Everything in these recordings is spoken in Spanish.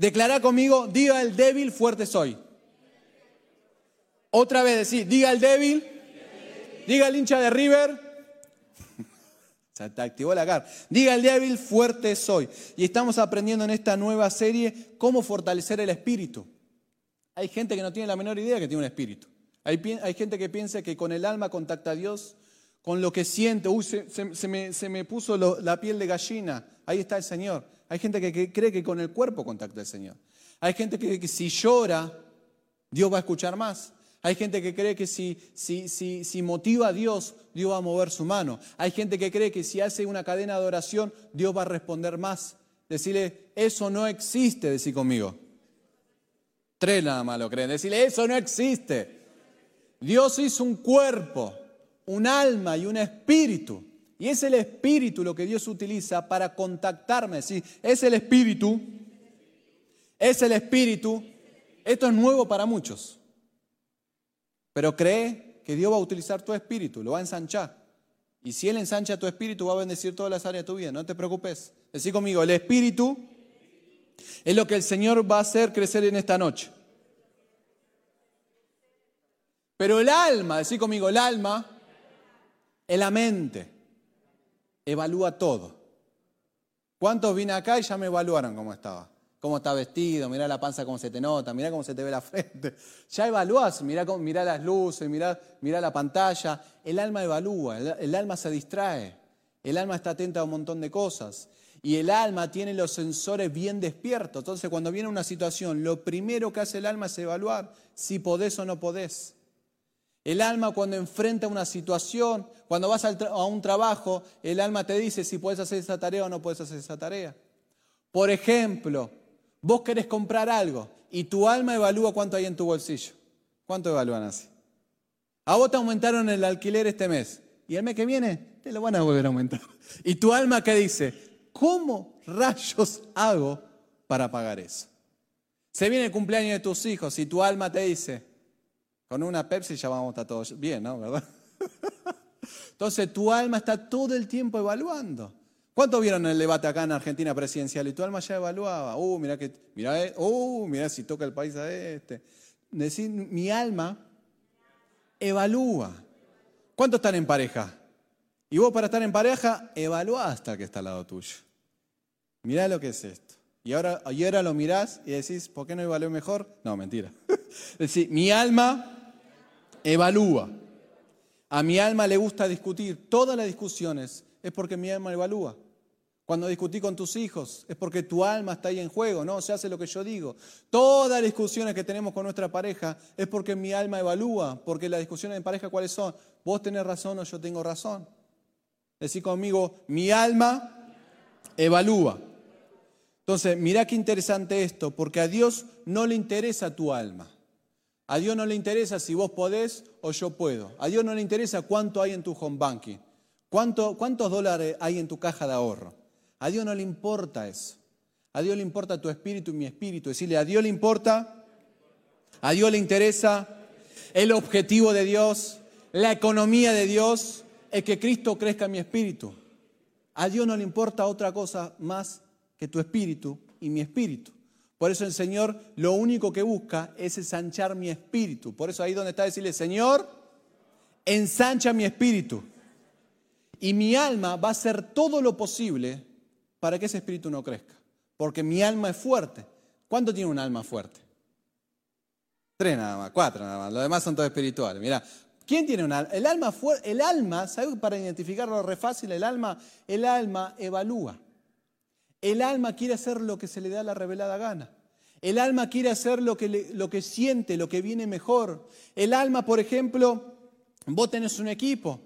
Declara conmigo, diga el débil, fuerte soy. Otra vez decir, diga el débil, diga el hincha de River, se te activó la cara. Diga el débil, fuerte soy. Y estamos aprendiendo en esta nueva serie cómo fortalecer el espíritu. Hay gente que no tiene la menor idea que tiene un espíritu. Hay, gente que piensa que con el alma contacta a Dios, con lo que siente. Uy, se, me, puso la piel de gallina. Ahí está el Señor. Hay gente que, cree que con el cuerpo contacta al Señor. Hay gente que, que si llora, Dios va a escuchar más. Hay gente que cree que si, si, si, si, motiva a Dios, Dios va a mover su mano. Hay gente que cree que si hace una cadena de oración, Dios va a responder más. Decirle, eso no existe, decir conmigo. Tres nada más lo creen. Decirle, eso no existe. Dios hizo un cuerpo, un alma y un espíritu. Y es el espíritu lo que Dios utiliza para contactarme. ¿sí? Es el espíritu. Es el espíritu. Esto es nuevo para muchos. Pero cree que Dios va a utilizar tu espíritu, lo va a ensanchar. Y si Él ensancha tu espíritu, va a bendecir todas las áreas de tu vida. No te preocupes. Decí conmigo, el espíritu es lo que el Señor va a hacer crecer en esta noche. Pero el alma, decí conmigo, el alma es la mente. Evalúa todo. ¿Cuántos vine acá y ya me evaluaron cómo estaba? cómo está vestido, mira la panza cómo se te nota, mira cómo se te ve la frente. Ya evalúas, mira, mira las luces, mira la pantalla. El alma evalúa, el, alma se distrae, el alma está atenta a un montón de cosas. Y el alma tiene los sensores bien despiertos. Entonces, cuando viene una situación, lo primero que hace el alma es evaluar si podés o no podés. El alma cuando enfrenta una situación, cuando vas a un trabajo, el alma te dice si puedes hacer esa tarea o no puedes hacer esa tarea. Por ejemplo, Vos querés comprar algo y tu alma evalúa cuánto hay en tu bolsillo. ¿Cuánto evalúan así? A vos te aumentaron el alquiler este mes y el mes que viene te lo van a volver a aumentar. Y tu alma que dice, ¿cómo rayos hago para pagar eso? Se viene el cumpleaños de tus hijos y tu alma te dice, con una Pepsi ya vamos a estar todos bien, ¿no? ¿Verdad? Entonces tu alma está todo el tiempo evaluando. ¿Cuántos vieron el debate acá en Argentina presidencial? Y tu alma ya evaluaba, uh, mira que, mira, eh, uh, si toca el país a este. Decir, mi alma evalúa. ¿Cuántos están en pareja? Y vos para estar en pareja, evalúa hasta que está al lado tuyo. Mirá lo que es esto. Y ahora, y ahora lo mirás y decís, ¿por qué no evalué mejor? No, mentira. decir, mi alma evalúa. A mi alma le gusta discutir. Todas las discusiones es porque mi alma evalúa. Cuando discutí con tus hijos es porque tu alma está ahí en juego, no se hace lo que yo digo. Todas las discusiones que tenemos con nuestra pareja es porque mi alma evalúa, porque las discusiones en pareja cuáles son? Vos tenés razón o yo tengo razón. Decir conmigo, mi alma evalúa. Entonces, mira qué interesante esto, porque a Dios no le interesa tu alma. A Dios no le interesa si vos podés o yo puedo. A Dios no le interesa cuánto hay en tu home banking. ¿Cuántos dólares hay en tu caja de ahorro? A Dios no le importa eso. A Dios le importa tu espíritu y mi espíritu. Decirle, a Dios le importa, a Dios le interesa el objetivo de Dios, la economía de Dios, es que Cristo crezca en mi espíritu. A Dios no le importa otra cosa más que tu espíritu y mi espíritu. Por eso el Señor lo único que busca es ensanchar mi espíritu. Por eso ahí donde está decirle, Señor, ensancha mi espíritu. Y mi alma va a hacer todo lo posible para que ese espíritu no crezca. Porque mi alma es fuerte. ¿Cuánto tiene un alma fuerte? Tres nada más, cuatro nada más. Los demás son todos espirituales. Mira, ¿quién tiene un alma? El alma, el alma, ¿sabes para identificarlo re fácil? El alma, el alma evalúa. El alma quiere hacer lo que se le da la revelada gana. El alma quiere hacer lo que, lo que siente, lo que viene mejor. El alma, por ejemplo, vos tenés un equipo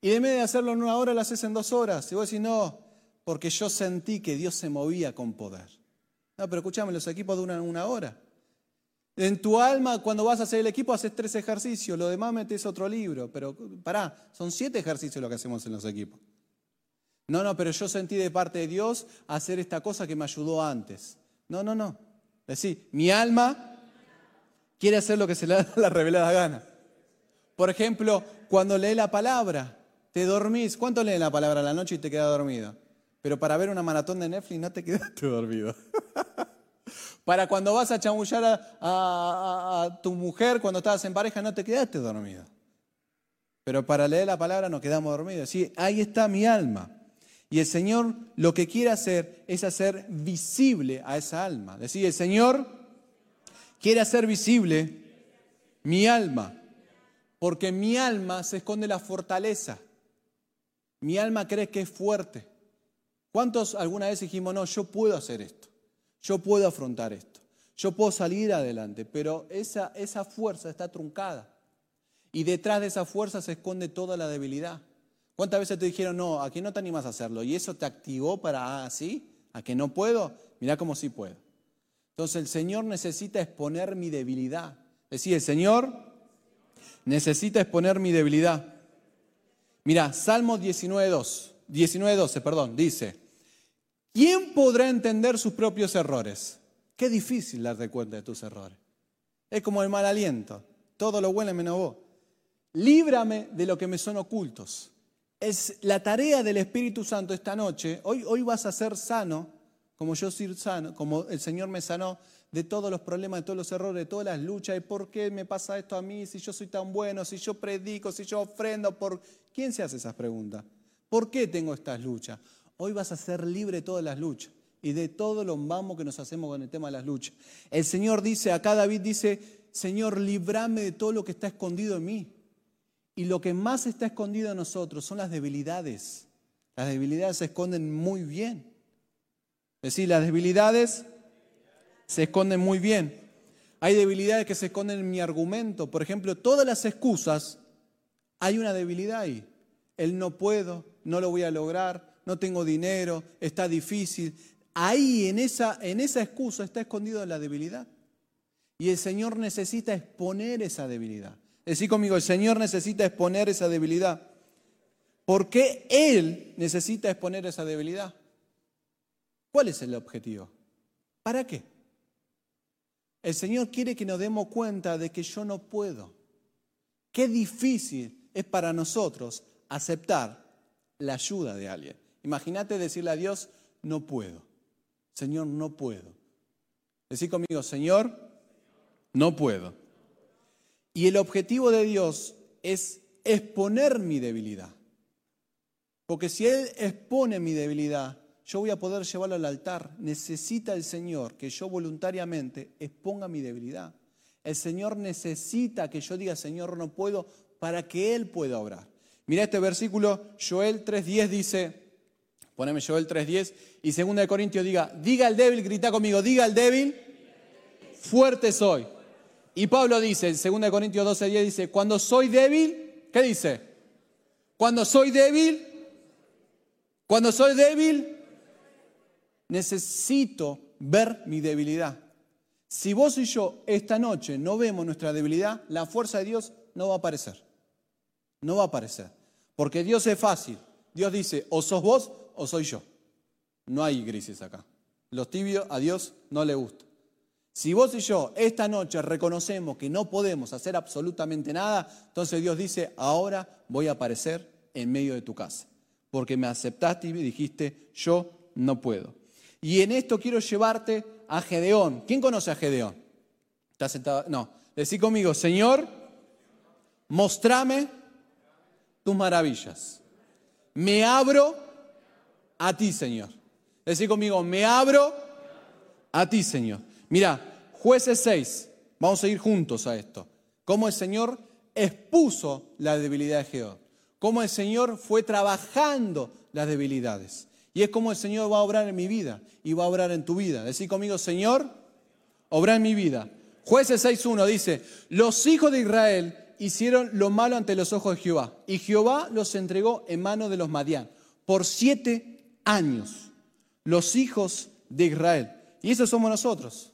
y de vez de hacerlo en una hora, lo haces en dos horas. Y vos decís, no, porque yo sentí que Dios se movía con poder. No, pero escúchame, los equipos duran una hora. En tu alma, cuando vas a hacer el equipo, haces tres ejercicios, lo demás metes otro libro. Pero pará, son siete ejercicios lo que hacemos en los equipos. No, no, pero yo sentí de parte de Dios hacer esta cosa que me ayudó antes. No, no, no. Decir, mi alma quiere hacer lo que se le da la revelada gana. Por ejemplo, cuando lee la palabra, te dormís. ¿Cuánto lees la palabra a la noche y te quedas dormido? Pero para ver una maratón de Netflix no te quedaste dormido. Para cuando vas a chamullar a, a tu mujer cuando estabas en pareja, no te quedaste dormido. Pero para leer la palabra nos quedamos dormidos. Sí, ahí está mi alma. Y el Señor lo que quiere hacer es hacer visible a esa alma. Decir, el Señor quiere hacer visible mi alma, porque mi alma se esconde la fortaleza. Mi alma cree que es fuerte. ¿Cuántos alguna vez dijimos, no, yo puedo hacer esto, yo puedo afrontar esto, yo puedo salir adelante, pero esa, esa fuerza está truncada. Y detrás de esa fuerza se esconde toda la debilidad. ¿Cuántas veces te dijeron, no, aquí no te animas a hacerlo? Y eso te activó para, ah, sí, a que no puedo, mira cómo sí puedo. Entonces el Señor necesita exponer mi debilidad. Decía, el Señor necesita exponer mi debilidad. Mira, Salmo 19.2, 19.12, perdón, dice, ¿quién podrá entender sus propios errores? Qué difícil darte cuenta de tus errores. Es como el mal aliento, todo lo bueno menos vos. Líbrame de lo que me son ocultos. Es la tarea del Espíritu Santo esta noche. Hoy, hoy vas a ser sano, como yo soy sano, como el Señor me sanó de todos los problemas, de todos los errores, de todas las luchas, de por qué me pasa esto a mí, si yo soy tan bueno, si yo predico, si yo ofrendo, por ¿quién se hace esas preguntas? ¿Por qué tengo estas luchas? Hoy vas a ser libre de todas las luchas y de todo lo vamos que nos hacemos con el tema de las luchas. El Señor dice, acá David dice, Señor, librame de todo lo que está escondido en mí. Y lo que más está escondido en nosotros son las debilidades. Las debilidades se esconden muy bien. Es decir, las debilidades se esconden muy bien. Hay debilidades que se esconden en mi argumento. Por ejemplo, todas las excusas, hay una debilidad ahí. El no puedo, no lo voy a lograr, no tengo dinero, está difícil. Ahí en esa, en esa excusa está escondido la debilidad. Y el Señor necesita exponer esa debilidad. Decí conmigo, el Señor necesita exponer esa debilidad. ¿Por qué Él necesita exponer esa debilidad? ¿Cuál es el objetivo? ¿Para qué? El Señor quiere que nos demos cuenta de que yo no puedo. Qué difícil es para nosotros aceptar la ayuda de alguien. Imagínate decirle a Dios, no puedo. Señor, no puedo. Decí conmigo, Señor, no puedo. Y el objetivo de Dios es exponer mi debilidad. Porque si Él expone mi debilidad, yo voy a poder llevarlo al altar. Necesita el Señor que yo voluntariamente exponga mi debilidad. El Señor necesita que yo diga, Señor, no puedo, para que Él pueda obrar. Mira este versículo, Joel 3.10 dice, poneme Joel 3.10, y 2 Corintios diga, diga al débil, grita conmigo, diga al débil, fuerte soy. Y Pablo dice, en 2 Corintios 12, 10 dice, cuando soy débil, ¿qué dice? Cuando soy débil, cuando soy débil, necesito ver mi debilidad. Si vos y yo esta noche no vemos nuestra debilidad, la fuerza de Dios no va a aparecer. No va a aparecer. Porque Dios es fácil. Dios dice, o sos vos o soy yo. No hay grises acá. Los tibios a Dios no le gusta. Si vos y yo esta noche reconocemos que no podemos hacer absolutamente nada, entonces Dios dice, ahora voy a aparecer en medio de tu casa, porque me aceptaste y dijiste, yo no puedo. Y en esto quiero llevarte a Gedeón. ¿Quién conoce a Gedeón? ¿Está sentado? No. Decí conmigo, Señor, mostrame tus maravillas. Me abro a ti, Señor. Decí conmigo, me abro a ti, Señor. Mira, jueces 6, vamos a ir juntos a esto. Cómo el Señor expuso la debilidad de Gedeón. Cómo el Señor fue trabajando las debilidades. Y es como el Señor va a obrar en mi vida y va a obrar en tu vida. Decir conmigo, Señor, obra en mi vida. Jueces 6.1 dice, los hijos de Israel hicieron lo malo ante los ojos de Jehová. Y Jehová los entregó en manos de los Madián por siete años. Los hijos de Israel. Y eso somos nosotros.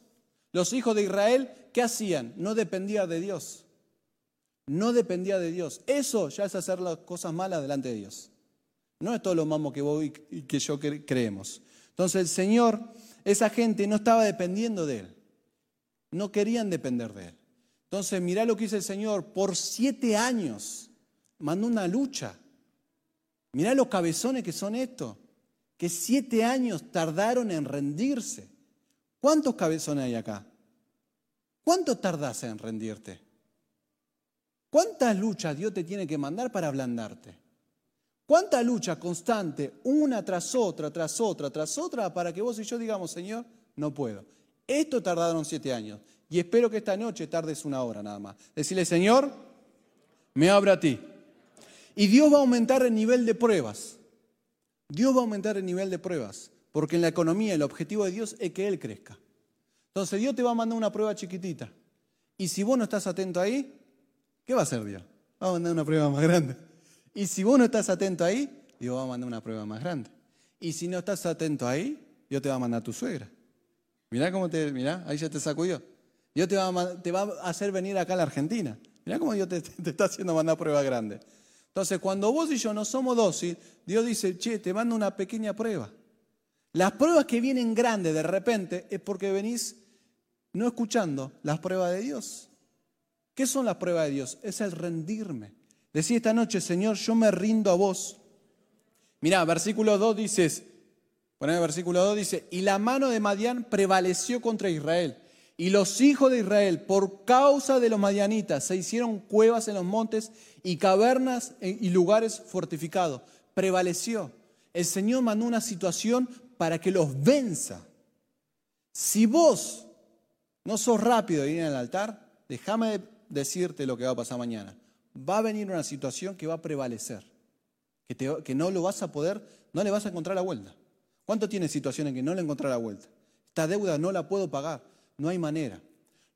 Los hijos de Israel, ¿qué hacían? No dependía de Dios. No dependía de Dios. Eso ya es hacer las cosas malas delante de Dios. No es todo lo malo que vos y que yo creemos. Entonces el Señor, esa gente no estaba dependiendo de Él. No querían depender de Él. Entonces mirá lo que dice el Señor. Por siete años mandó una lucha. Mirá los cabezones que son estos. Que siete años tardaron en rendirse. ¿Cuántos cabezones hay acá? ¿Cuánto tardas en rendirte? ¿Cuántas luchas Dios te tiene que mandar para ablandarte? ¿Cuánta lucha constante, una tras otra, tras otra, tras otra, para que vos y yo digamos, Señor, no puedo? Esto tardaron siete años y espero que esta noche tardes una hora nada más. Decirle, Señor, me abra a ti. Y Dios va a aumentar el nivel de pruebas. Dios va a aumentar el nivel de pruebas, porque en la economía el objetivo de Dios es que Él crezca. Entonces Dios te va a mandar una prueba chiquitita. Y si vos no estás atento ahí, ¿qué va a hacer Dios? Va a mandar una prueba más grande. Y si vos no estás atento ahí, Dios va a mandar una prueba más grande. Y si no estás atento ahí, Dios te va a mandar a tu suegra. Mirá cómo te, mirá, ahí ya te sacudió. Dios te va, a, te va a hacer venir acá a la Argentina. Mirá cómo Dios te, está haciendo mandar pruebas grandes. Entonces, cuando vos y yo no somos dóciles, Dios dice, che, te mando una pequeña prueba. Las pruebas que vienen grandes de repente es porque venís no escuchando las pruebas de Dios. ¿Qué son las pruebas de Dios? Es el rendirme. Decía esta noche, Señor, yo me rindo a vos. Mirá, versículo 2 dices, poneme versículo 2 dice, y la mano de Madián prevaleció contra Israel. Y los hijos de Israel, por causa de los madianitas, se hicieron cuevas en los montes y cavernas y lugares fortificados. Prevaleció. El Señor mandó una situación para que los venza. Si vos no sos rápido de ir al altar, déjame decirte lo que va a pasar mañana va a venir una situación que va a prevalecer, que, no lo vas a poder, no le vas a encontrar la vuelta. ¿Cuánto tiene situaciones que no le encontrar la vuelta? Esta deuda no la puedo pagar, no hay manera.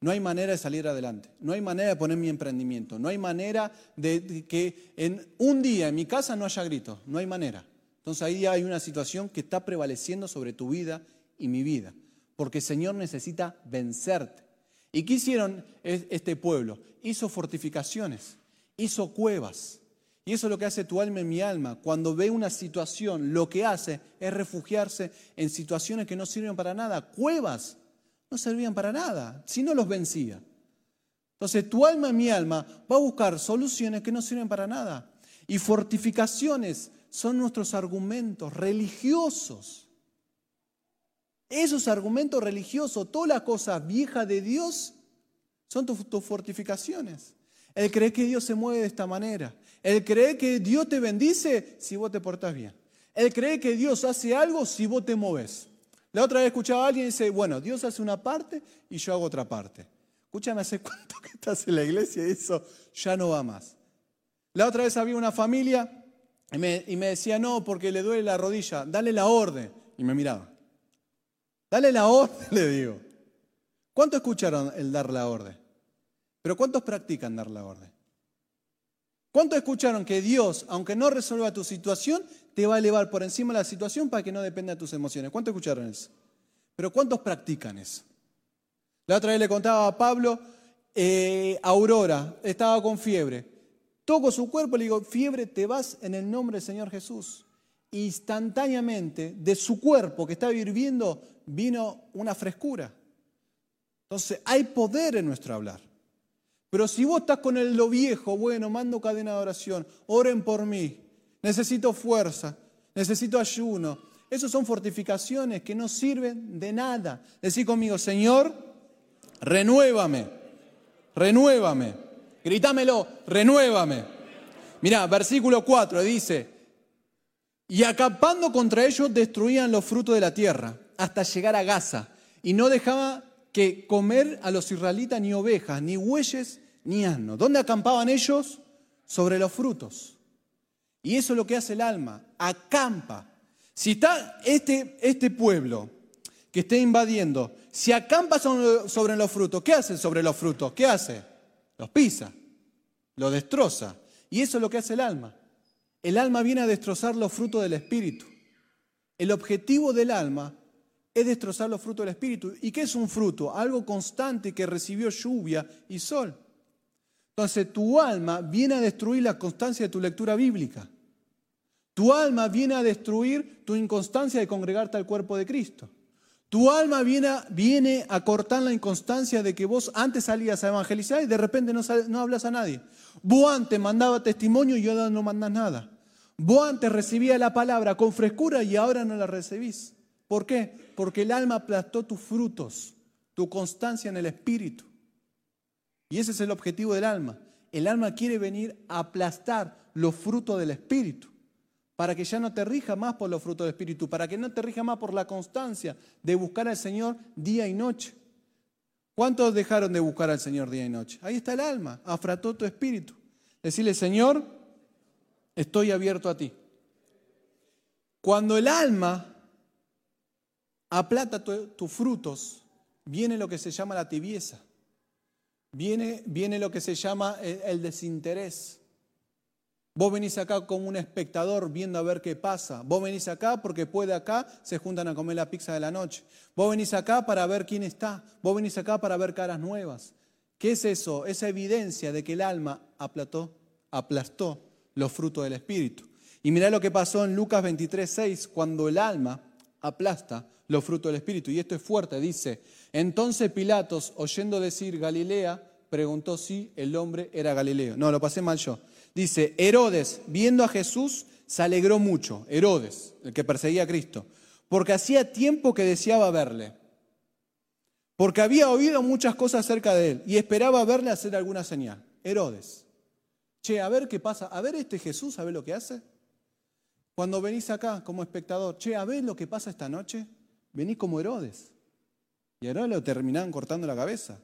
No hay manera de salir adelante, no hay manera de poner mi emprendimiento, no hay manera de, que en un día en mi casa no haya gritos, no hay manera. Entonces ahí hay una situación que está prevaleciendo sobre tu vida y mi vida, porque el Señor necesita vencerte. ¿Y qué hicieron este pueblo? Hizo fortificaciones hizo cuevas. Y eso es lo que hace tu alma en mi alma. Cuando ve una situación, lo que hace es refugiarse en situaciones que no sirven para nada. Cuevas no servían para nada, si no los vencía. Entonces tu alma en mi alma va a buscar soluciones que no sirven para nada. Y fortificaciones son nuestros argumentos religiosos. Esos argumentos religiosos, toda la cosa vieja de Dios, son tus fortificaciones. Él cree que Dios se mueve de esta manera. Él cree que Dios te bendice si vos te portás bien. Él cree que Dios hace algo si vos te moves. La otra vez escuchaba a alguien y dice, bueno, Dios hace una parte y yo hago otra parte. Escúchame, ¿hace cuánto que estás en la iglesia eso ya no va más? La otra vez había una familia y me, decía, no, porque le duele la rodilla, dale la orden. Y me miraba. Dale la orden, le digo. ¿Cuánto escucharon el dar la orden? Pero ¿cuántos practican dar la orden? ¿Cuántos escucharon que Dios, aunque no resuelva tu situación, te va a elevar por encima de la situación para que no dependa de tus emociones? ¿Cuántos escucharon eso? Pero ¿cuántos practican eso? La otra vez le contaba a Pablo, eh, Aurora estaba con fiebre. Toco su cuerpo y le digo, fiebre, te vas en el nombre del Señor Jesús. Instantáneamente, de su cuerpo que estaba hirviendo, vino una frescura. Entonces, hay poder en nuestro hablar. Pero si vos estás con el lo viejo, bueno, mando cadena de oración, oren por mí, necesito fuerza, necesito ayuno. Esas son fortificaciones que no sirven de nada. Decí conmigo, Señor, renuévame, renuévame. Gritámelo, renuévame. Mirá, versículo 4 dice, y acampando contra ellos destruían los frutos de la tierra hasta llegar a Gaza y no dejaba que comer a los israelitas ni ovejas, ni bueyes, ni asnos. ¿Dónde acampaban ellos? Sobre los frutos. Y eso es lo que hace el alma, acampa. Si está este, este pueblo que esté invadiendo, si acampa sobre los frutos, ¿qué hace sobre los frutos? ¿Qué hace? Los pisa, los destroza. Y eso es lo que hace el alma. El alma viene a destrozar los frutos del Espíritu. El objetivo del alma es destrozar los frutos del Espíritu. ¿Y qué es un fruto? Algo constante que recibió lluvia y sol. Entonces tu alma viene a destruir la constancia de tu lectura bíblica. Tu alma viene a destruir tu inconstancia de congregarte al cuerpo de Cristo. Tu alma viene a, viene a cortar la inconstancia de que vos antes salías a evangelizar y de repente no, hablas a nadie. Vos antes mandaba testimonio y ahora no mandas nada. Vos antes recibías la palabra con frescura y ahora no la recibís. ¿Por qué? Porque el alma aplastó tus frutos, tu constancia en el espíritu. Y ese es el objetivo del alma. El alma quiere venir a aplastar los frutos del espíritu, para que ya no te rija más por los frutos del espíritu, para que no te rija más por la constancia de buscar al Señor día y noche. ¿Cuántos dejaron de buscar al Señor día y noche? Ahí está el alma, afrató tu espíritu. Decirle, Señor, estoy abierto a ti. Cuando el alma aplata tus frutos, viene lo que se llama la tibieza. Viene, viene lo que se llama el, desinterés. Vos venís acá como un espectador viendo a ver qué pasa. Vos venís acá porque puede acá se juntan a comer la pizza de la noche. Vos venís acá para ver quién está. Vos venís acá para ver caras nuevas. ¿Qué es eso? Esa evidencia de que el alma aplató, aplastó los frutos del Espíritu. Y mirá lo que pasó en Lucas 23, 6, cuando el alma aplasta los frutos del Espíritu. Y esto es fuerte, dice, entonces Pilatos, oyendo decir Galilea, preguntó si el hombre era Galileo. No, lo pasé mal yo. Dice, Herodes, viendo a Jesús, se alegró mucho, Herodes, el que perseguía a Cristo, porque hacía tiempo que deseaba verle, porque había oído muchas cosas acerca de él y esperaba verle hacer alguna señal. Herodes. Che, a ver qué pasa, a ver este Jesús, a ver lo que hace. Cuando venís acá como espectador, che, a ver lo que pasa esta noche, venís como Herodes. Y a Herodes lo terminaban cortando la cabeza.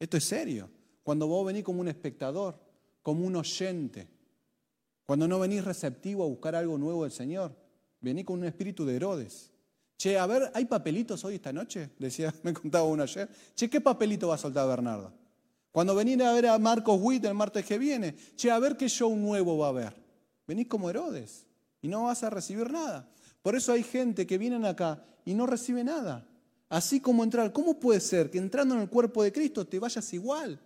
Esto es serio. Cuando vos venís como un espectador, como un oyente, cuando no venís receptivo a buscar algo nuevo del Señor, venís con un espíritu de Herodes. Che, a ver, ¿hay papelitos hoy esta noche? Decía, me contaba uno ayer. Che, ¿qué papelito va a soltar Bernardo? Cuando venís a ver a Marcos Witt el martes que viene, che, a ver qué show nuevo va a haber. Venís como Herodes y no vas a recibir nada. Por eso hay gente que vienen acá y no recibe nada. Así como entrar. ¿Cómo puede ser que entrando en el cuerpo de Cristo te vayas igual?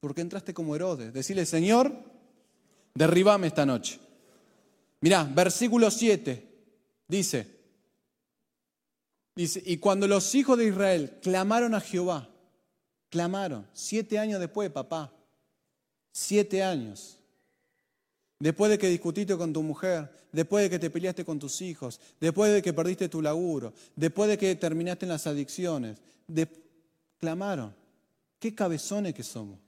Porque entraste como Herodes. Decirle, Señor, derribame esta noche. Mirá, versículo 7 dice, dice, y cuando los hijos de Israel clamaron a Jehová, clamaron, siete años después, papá, siete años, después de que discutiste con tu mujer, después de que te peleaste con tus hijos, después de que perdiste tu laburo, después de que terminaste en las adicciones, clamaron. ¿Qué cabezones que somos?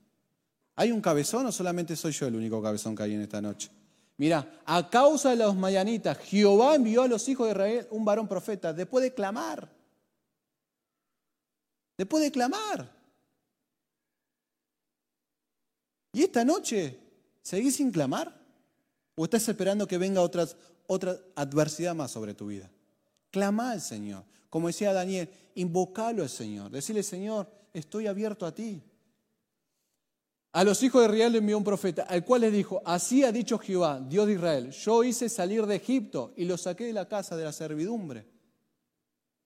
¿Hay un cabezón o solamente soy yo el único cabezón que hay en esta noche? Mira, a causa de los mayanitas, Jehová envió a los hijos de Israel un varón profeta después de clamar. Después de clamar. ¿Y esta noche seguís sin clamar? ¿O estás esperando que venga otra adversidad más sobre tu vida? Clama al Señor. Como decía Daniel, invocalo al Señor. Decirle, Señor, estoy abierto a ti. A los hijos de Israel envió un profeta, al cual les dijo, así ha dicho Jehová, Dios de Israel, yo hice salir de Egipto y los saqué de la casa de la servidumbre.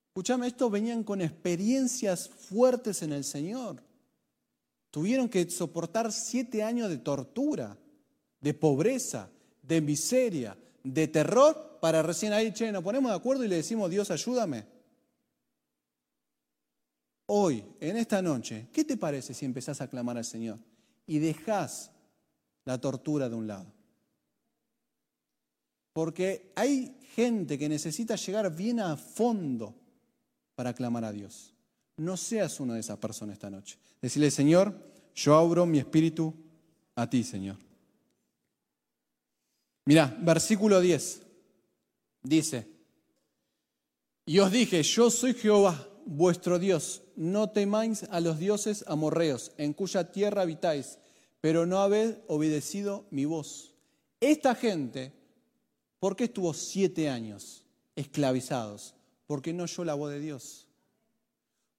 Escuchame, estos venían con experiencias fuertes en el Señor. Tuvieron que soportar siete años de tortura, de pobreza, de miseria, de terror, para recién ahí, che, nos ponemos de acuerdo y le decimos, Dios, ayúdame. Hoy, en esta noche, ¿qué te parece si empezás a clamar al Señor y dejás la tortura de un lado? Porque hay gente que necesita llegar bien a fondo para clamar a Dios. No seas una de esas personas esta noche. Decirle, Señor, yo abro mi espíritu a ti, Señor. Mirá, versículo 10. Dice, y os dije, yo soy Jehová, vuestro Dios, no temáis a los dioses amorreos, en cuya tierra habitáis, pero no habéis obedecido mi voz. Esta gente, ¿por qué estuvo siete años esclavizados? Porque no oyó la voz de Dios.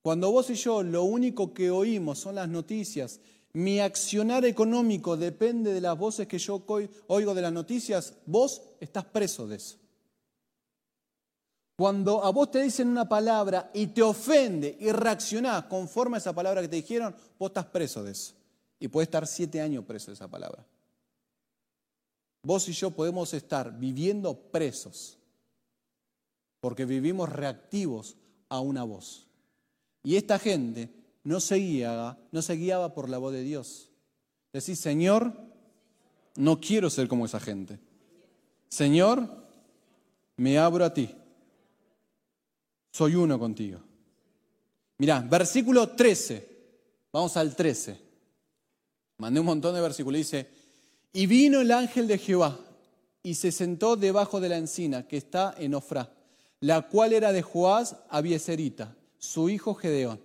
Cuando vos y yo lo único que oímos son las noticias mi accionar económico depende de las voces que yo oigo de las noticias, vos estás preso de eso. Cuando a vos te dicen una palabra y te ofende y reaccionás conforme a esa palabra que te dijeron, vos estás preso de eso. Y puedes estar siete años preso de esa palabra. Vos y yo podemos estar viviendo presos porque vivimos reactivos a una voz. Y esta gente no se guiaba, no se guiaba por la voz de Dios. Decís, Señor, no quiero ser como esa gente. Señor, me abro a ti. Soy uno contigo. Mirá, versículo 13. Vamos al 13. Mandé un montón de versículos. Dice, y vino el ángel de Jehová y se sentó debajo de la encina que está en Ofrá, la cual era de Joás Abieserita, su hijo Gedeón.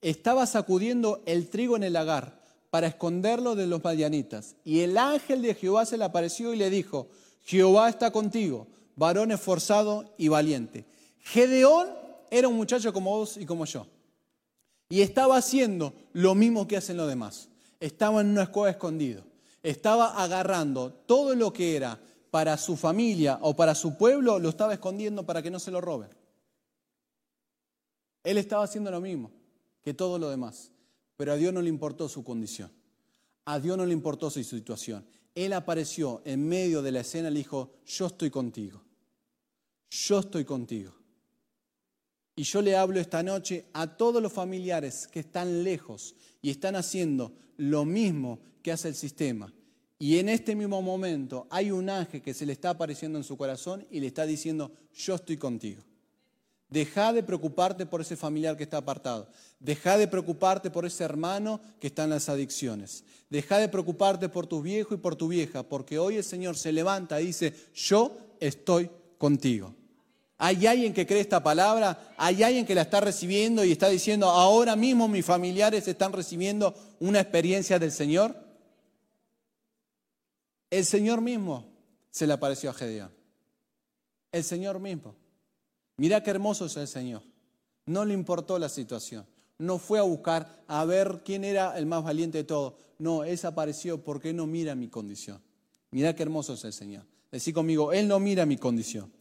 Estaba sacudiendo el trigo en el lagar para esconderlo de los madianitas. Y el ángel de Jehová se le apareció y le dijo, Jehová está contigo, varón esforzado y valiente. Gedeón era un muchacho como vos y como yo. Y estaba haciendo lo mismo que hacen los demás. Estaba en una escuela escondido. Estaba agarrando todo lo que era para su familia o para su pueblo, lo estaba escondiendo para que no se lo roben. Él estaba haciendo lo mismo que todo lo demás. Pero a Dios no le importó su condición. A Dios no le importó su situación. Él apareció en medio de la escena y le dijo, yo estoy contigo. Yo estoy contigo. Y yo le hablo esta noche a todos los familiares que están lejos y están haciendo lo mismo que hace el sistema. Y en este mismo momento hay un ángel que se le está apareciendo en su corazón y le está diciendo, yo estoy contigo. Deja de preocuparte por ese familiar que está apartado. Deja de preocuparte por ese hermano que está en las adicciones. Deja de preocuparte por tu viejo y por tu vieja, porque hoy el Señor se levanta y dice, yo estoy contigo. ¿Hay alguien que cree esta palabra? ¿Hay alguien que la está recibiendo y está diciendo, ahora mismo mis familiares están recibiendo una experiencia del Señor? El Señor mismo se le apareció a Gedeón. El Señor mismo. Mira qué hermoso es el Señor. No le importó la situación. No fue a buscar a ver quién era el más valiente de todos. No, Él apareció porque no mira mi condición. Mira qué hermoso es el Señor. Decí conmigo, Él no mira mi condición.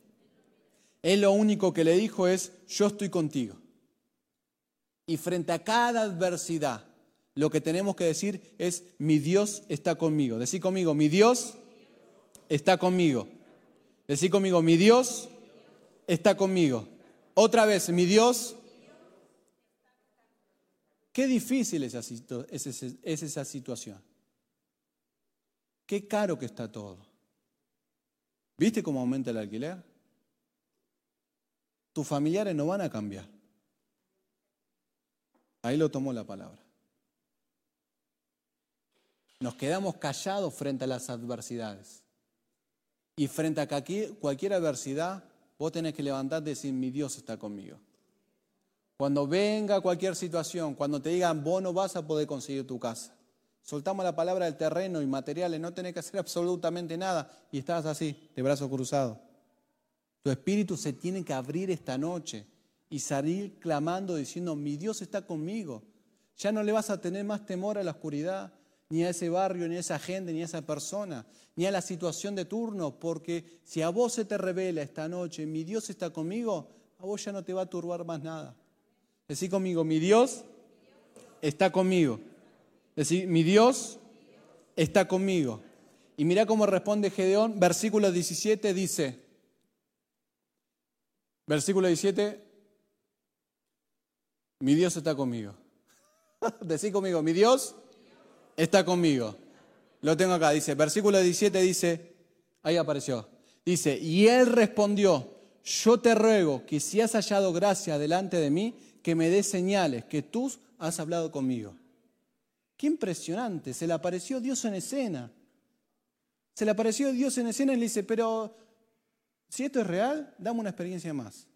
Él lo único que le dijo es, yo estoy contigo. Y frente a cada adversidad, lo que tenemos que decir es, mi Dios está conmigo. Decí conmigo, mi Dios está conmigo. Decí conmigo, mi Dios está conmigo. Otra vez, mi Dios. Qué difícil es esa situación. Qué caro que está todo. ¿Viste cómo aumenta el alquiler? Tus familiares no van a cambiar. Ahí lo tomó la palabra. Nos quedamos callados frente a las adversidades. Y frente a cualquier adversidad, vos tenés que levantarte y decir, mi Dios está conmigo. Cuando venga cualquier situación, cuando te digan, vos no vas a poder conseguir tu casa, soltamos la palabra del terreno y materiales, no tenés que hacer absolutamente nada y estás así, de brazos cruzados. Tu espíritu se tiene que abrir esta noche y salir clamando diciendo, mi Dios está conmigo. Ya no le vas a tener más temor a la oscuridad, ni a ese barrio, ni a esa gente, ni a esa persona, ni a la situación de turno, porque si a vos se te revela esta noche, mi Dios está conmigo, a vos ya no te va a turbar más nada. Decí conmigo, mi Dios está conmigo. Decí, mi Dios está conmigo. Y mira cómo responde Gedeón, versículo 17 dice, Versículo 17, mi Dios está conmigo. Decí conmigo, mi Dios está conmigo. Lo tengo acá, dice, versículo 17 dice, ahí apareció, dice, y él respondió, yo te ruego que si has hallado gracia delante de mí, que me des señales, que tú has hablado conmigo. Qué impresionante, se le apareció Dios en escena. Se le apareció Dios en escena y le dice, pero si esto es real, dame una experiencia más.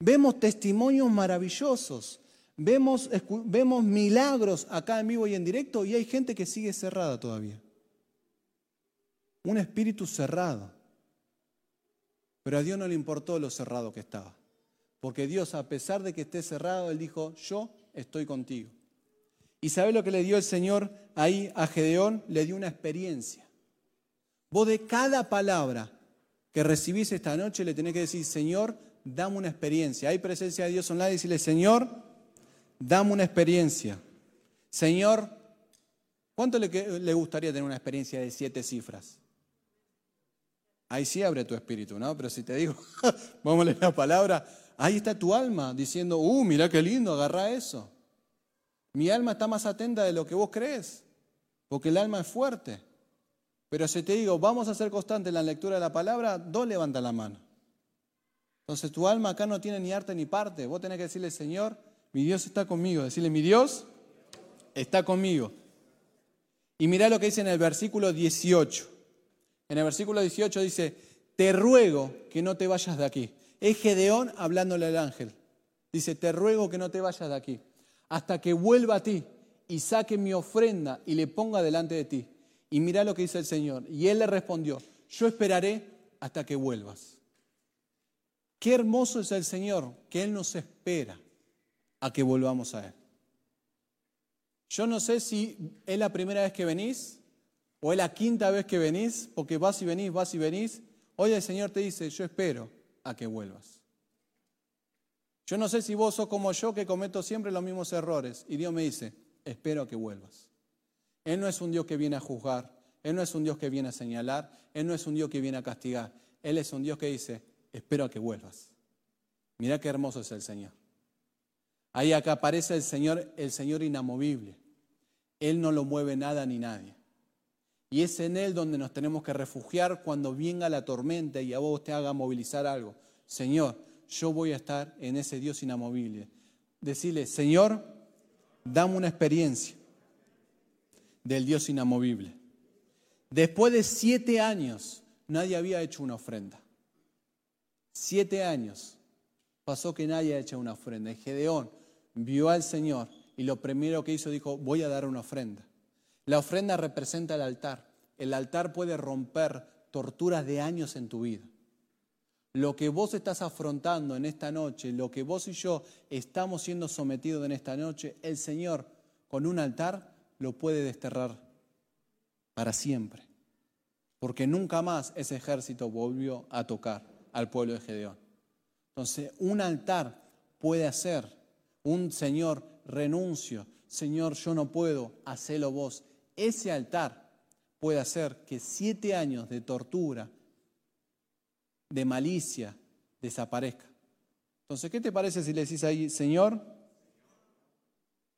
Vemos testimonios maravillosos, vemos, vemos milagros acá en vivo y en directo y hay gente que sigue cerrada todavía. Un espíritu cerrado. Pero a Dios no le importó lo cerrado que estaba. Porque Dios, a pesar de que esté cerrado, Él dijo, yo estoy contigo. ¿Y sabe lo que le dio el Señor ahí a Gedeón? Le dio una experiencia. Vos de cada palabra que recibís esta noche le tenés que decir, Señor, dame una experiencia. Hay presencia de Dios online, decirle, Señor, dame una experiencia. Señor, ¿cuánto le, gustaría tener una experiencia de siete cifras? Ahí sí abre tu espíritu, ¿no? Pero si te digo, vamos a leer la palabra, ahí está tu alma diciendo, uh, mira qué lindo, agarra eso. Mi alma está más atenta de lo que vos crees, porque el alma es fuerte. Pero si te digo, vamos a ser constantes en la lectura de la palabra, dos levanta la mano. Entonces tu alma acá no tiene ni arte ni parte. Vos tenés que decirle, Señor, mi Dios está conmigo. Decirle, mi Dios está conmigo. Y mirá lo que dice en el versículo 18. En el versículo 18 dice, te ruego que no te vayas de aquí. Es Gedeón hablándole al ángel. Dice, te ruego que no te vayas de aquí, hasta que vuelva a ti y saque mi ofrenda y le ponga delante de ti. Y mirá lo que dice el Señor. Y él le respondió, yo esperaré hasta que vuelvas. Qué hermoso es el Señor, que Él nos espera a que volvamos a Él. Yo no sé si es la primera vez que venís o es la quinta vez que venís, porque vas y venís, vas y venís. Hoy el Señor te dice, yo espero a que vuelvas. Yo no sé si vos sos como yo que cometo siempre los mismos errores. Y Dios me dice, espero a que vuelvas. Él no es un Dios que viene a juzgar, Él no es un Dios que viene a señalar, Él no es un Dios que viene a castigar. Él es un Dios que dice, espero a que vuelvas. Mira qué hermoso es el Señor. Ahí acá aparece el Señor, el Señor inamovible. Él no lo mueve nada ni nadie. Y es en Él donde nos tenemos que refugiar cuando venga la tormenta y a vos te haga movilizar algo. Señor, yo voy a estar en ese Dios inamovible. Decirle, Señor, dame una experiencia del Dios inamovible. Después de siete años, nadie había hecho una ofrenda. Siete años pasó que nadie ha hecho una ofrenda. Gedeón vio al Señor y lo primero que hizo dijo, voy a dar una ofrenda. La ofrenda representa el altar. El altar puede romper torturas de años en tu vida. Lo que vos estás afrontando en esta noche, lo que vos y yo estamos siendo sometidos en esta noche, el Señor con un altar lo puede desterrar para siempre. Porque nunca más ese ejército volvió a tocar al pueblo de Gedeón. Entonces, un altar puede hacer, un Señor, renuncio, Señor, yo no puedo, hacelo vos. Ese altar puede hacer que siete años de tortura, de malicia, desaparezca. Entonces, ¿qué te parece si le decís ahí, Señor,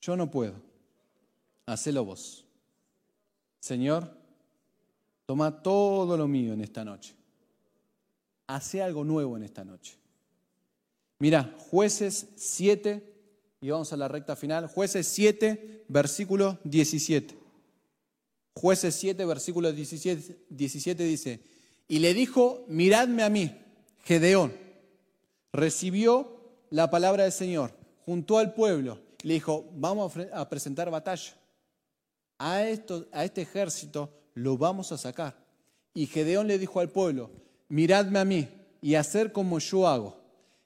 yo no puedo, hacelo vos. Señor, toma todo lo mío en esta noche hace algo nuevo en esta noche. Mira, jueces 7, y vamos a la recta final, jueces 7, versículo 17. Jueces 7, versículo 17, 17 dice, y le dijo, miradme a mí, Gedeón, recibió la palabra del Señor, juntó al pueblo, le dijo, vamos a presentar batalla. A, esto, a este ejército lo vamos a sacar. Y Gedeón le dijo al pueblo, miradme a mí y hacer como yo hago.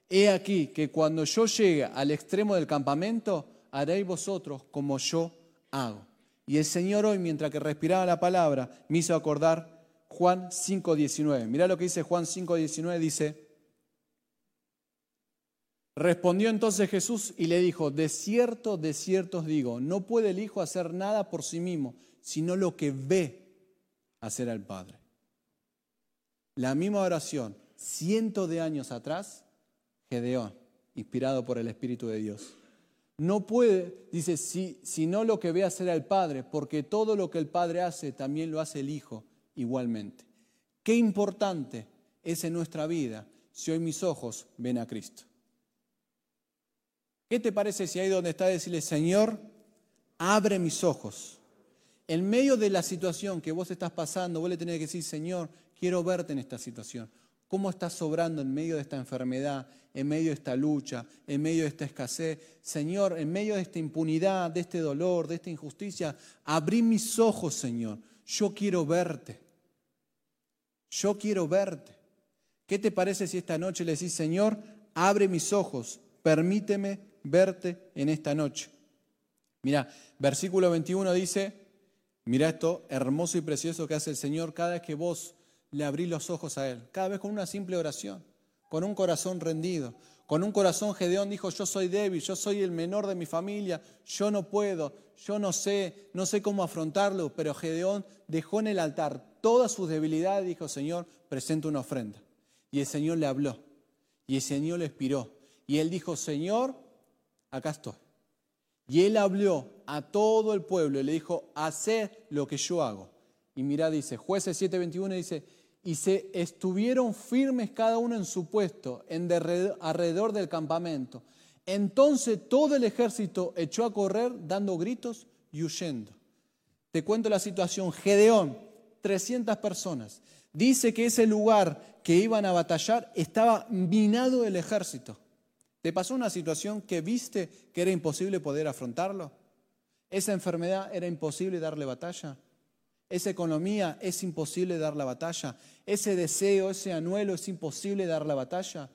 He aquí que cuando yo llegue al extremo del campamento, haréis vosotros como yo hago. Y el Señor hoy, mientras que respiraba la palabra, me hizo acordar Juan 5.19. Mirá lo que dice Juan 5.19, dice, respondió entonces Jesús y le dijo, de cierto, de cierto os digo, no puede el Hijo hacer nada por sí mismo, sino lo que ve hacer al Padre. La misma oración, cientos de años atrás, Gedeón, inspirado por el Espíritu de Dios. No puede, dice, si, no lo que ve hacer al Padre, porque todo lo que el Padre hace también lo hace el Hijo igualmente. Qué importante es en nuestra vida si hoy mis ojos ven a Cristo. ¿Qué te parece si ahí donde está decirle, Señor, abre mis ojos? En medio de la situación que vos estás pasando, vos le tenés que decir, Señor, quiero verte en esta situación. ¿Cómo estás sobrando en medio de esta enfermedad, en medio de esta lucha, en medio de esta escasez? Señor, en medio de esta impunidad, de este dolor, de esta injusticia, abrí mis ojos, Señor. Yo quiero verte. Yo quiero verte. ¿Qué te parece si esta noche le decís, Señor, abre mis ojos, permíteme verte en esta noche? Mira, versículo 21 dice, mira esto hermoso y precioso que hace el Señor cada vez que vos le abrí los ojos a él, cada vez con una simple oración, con un corazón rendido, con un corazón Gedeón dijo, yo soy débil, yo soy el menor de mi familia, yo no puedo, yo no sé, no sé cómo afrontarlo, pero Gedeón dejó en el altar todas sus debilidades y dijo, Señor, presento una ofrenda. Y el Señor le habló, y el Señor le inspiró, y él dijo, Señor, acá estoy. Y él habló a todo el pueblo y le dijo, haced lo que yo hago. Y mira, dice, jueces 7:21 dice, y se estuvieron firmes cada uno en su puesto, en alrededor del campamento. Entonces todo el ejército echó a correr dando gritos y huyendo. Te cuento la situación. Gedeón, 300 personas. Dice que ese lugar que iban a batallar estaba minado del ejército. ¿Te pasó una situación que viste que era imposible poder afrontarlo? ¿Esa enfermedad era imposible darle batalla? esa economía es imposible dar la batalla, ese deseo, ese anhelo es imposible dar la batalla.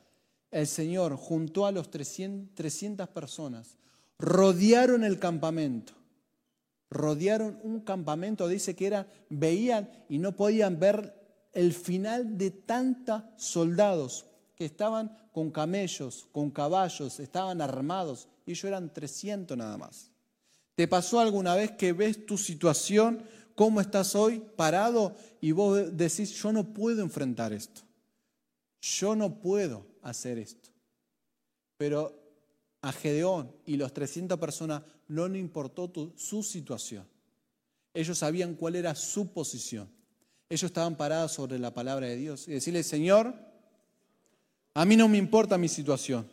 El Señor juntó a los 300, personas, rodearon el campamento, rodearon un campamento, dice que era, veían y no podían ver el final de tantos soldados que estaban con camellos, con caballos, estaban armados, y ellos eran 300 nada más. ¿Te pasó alguna vez que ves tu situación cómo estás hoy parado y vos decís, yo no puedo enfrentar esto. Yo no puedo hacer esto. Pero a Gedeón y los 300 personas no le importó su situación. Ellos sabían cuál era su posición. Ellos estaban parados sobre la palabra de Dios y decirle, Señor, a mí no me importa mi situación.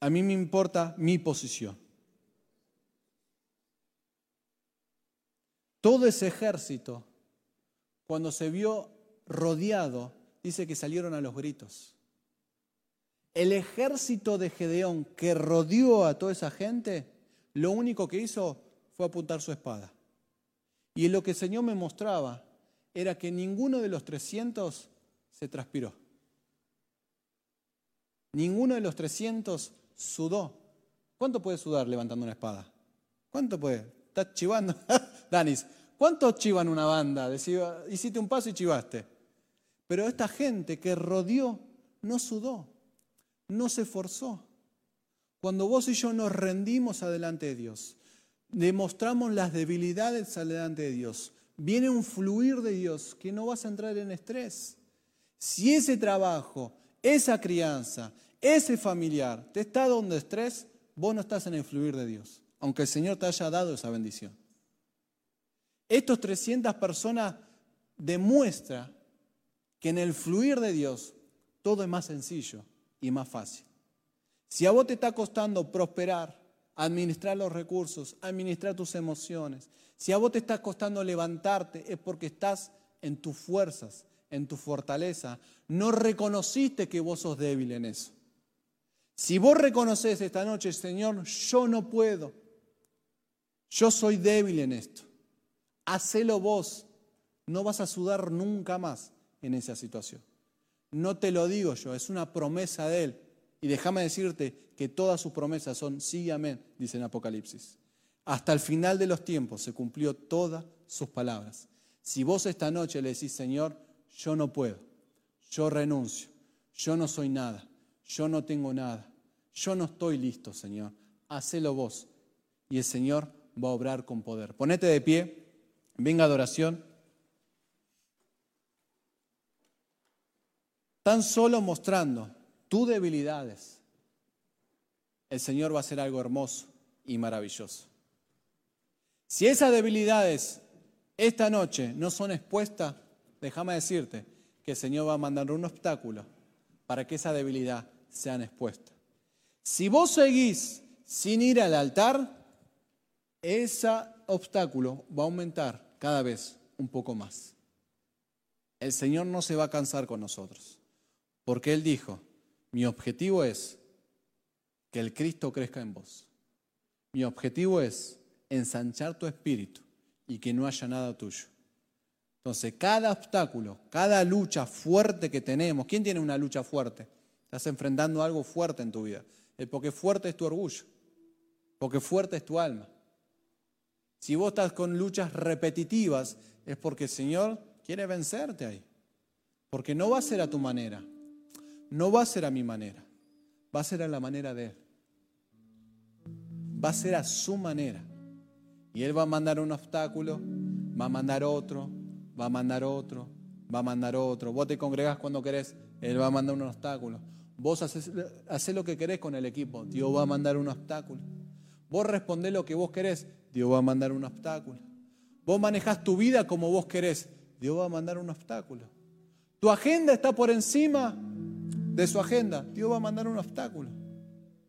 A mí me importa mi posición. Todo ese ejército, cuando se vio rodeado, dice que salieron a los gritos. El ejército de Gedeón que rodeó a toda esa gente, lo único que hizo fue apuntar su espada. Y lo que el Señor me mostraba era que ninguno de los 300 se transpiró. Ninguno de los 300 sudó. ¿Cuánto puede sudar levantando una espada? ¿Cuánto puede? ¿Estás chivando? Danis, ¿cuántos chivan una banda? Decía, hiciste un paso y chivaste. Pero esta gente que rodeó no sudó, no se forzó. Cuando vos y yo nos rendimos adelante de Dios, demostramos las debilidades adelante de Dios, viene un fluir de Dios que no vas a entrar en estrés. Si ese trabajo, esa crianza, ese familiar te está dando estrés, vos no estás en el fluir de Dios, aunque el Señor te haya dado esa bendición. Estos 300 personas demuestra que en el fluir de Dios todo es más sencillo y más fácil. Si a vos te está costando prosperar, administrar los recursos, administrar tus emociones, si a vos te está costando levantarte, es porque estás en tus fuerzas, en tu fortaleza. No reconociste que vos sos débil en eso. Si vos reconoces esta noche, Señor, yo no puedo, yo soy débil en esto hacelo vos. No vas a sudar nunca más en esa situación. No te lo digo yo, es una promesa de Él. Y déjame decirte que todas sus promesas son sí y amén, dice en Apocalipsis. Hasta el final de los tiempos se cumplió todas sus palabras. Si vos esta noche le decís, Señor, yo no puedo, yo renuncio, yo no soy nada, yo no tengo nada, yo no estoy listo, Señor, hacelo vos. Y el Señor va a obrar con poder. Ponete de pie. Venga adoración. Tan solo mostrando tus debilidades, el Señor va a hacer algo hermoso y maravilloso. Si esas debilidades esta noche no son expuestas, déjame decirte que el Señor va a mandar un obstáculo para que esa debilidad sean expuestas. Si vos seguís sin ir al altar, ese obstáculo va a aumentar cada vez un poco más. El Señor no se va a cansar con nosotros, porque Él dijo, mi objetivo es que el Cristo crezca en vos. Mi objetivo es ensanchar tu espíritu y que no haya nada tuyo. Entonces, cada obstáculo, cada lucha fuerte que tenemos, ¿quién tiene una lucha fuerte? Estás enfrentando algo fuerte en tu vida. Porque fuerte es tu orgullo, porque fuerte es tu alma. Si vos estás con luchas repetitivas, es porque el Señor quiere vencerte ahí. Porque no va a ser a tu manera, no va a ser a mi manera, va a ser a la manera de Él. Va a ser a su manera. Y Él va a mandar un obstáculo, va a mandar otro, va a mandar otro, va a mandar otro. Vos te congregás cuando querés, Él va a mandar un obstáculo. Vos haces, lo que querés con el equipo, Dios va a mandar un obstáculo. Vos respondés lo que vos querés, Dios va a mandar un obstáculo. Vos manejás tu vida como vos querés, Dios va a mandar un obstáculo. Tu agenda está por encima de su agenda. Dios va a mandar un obstáculo.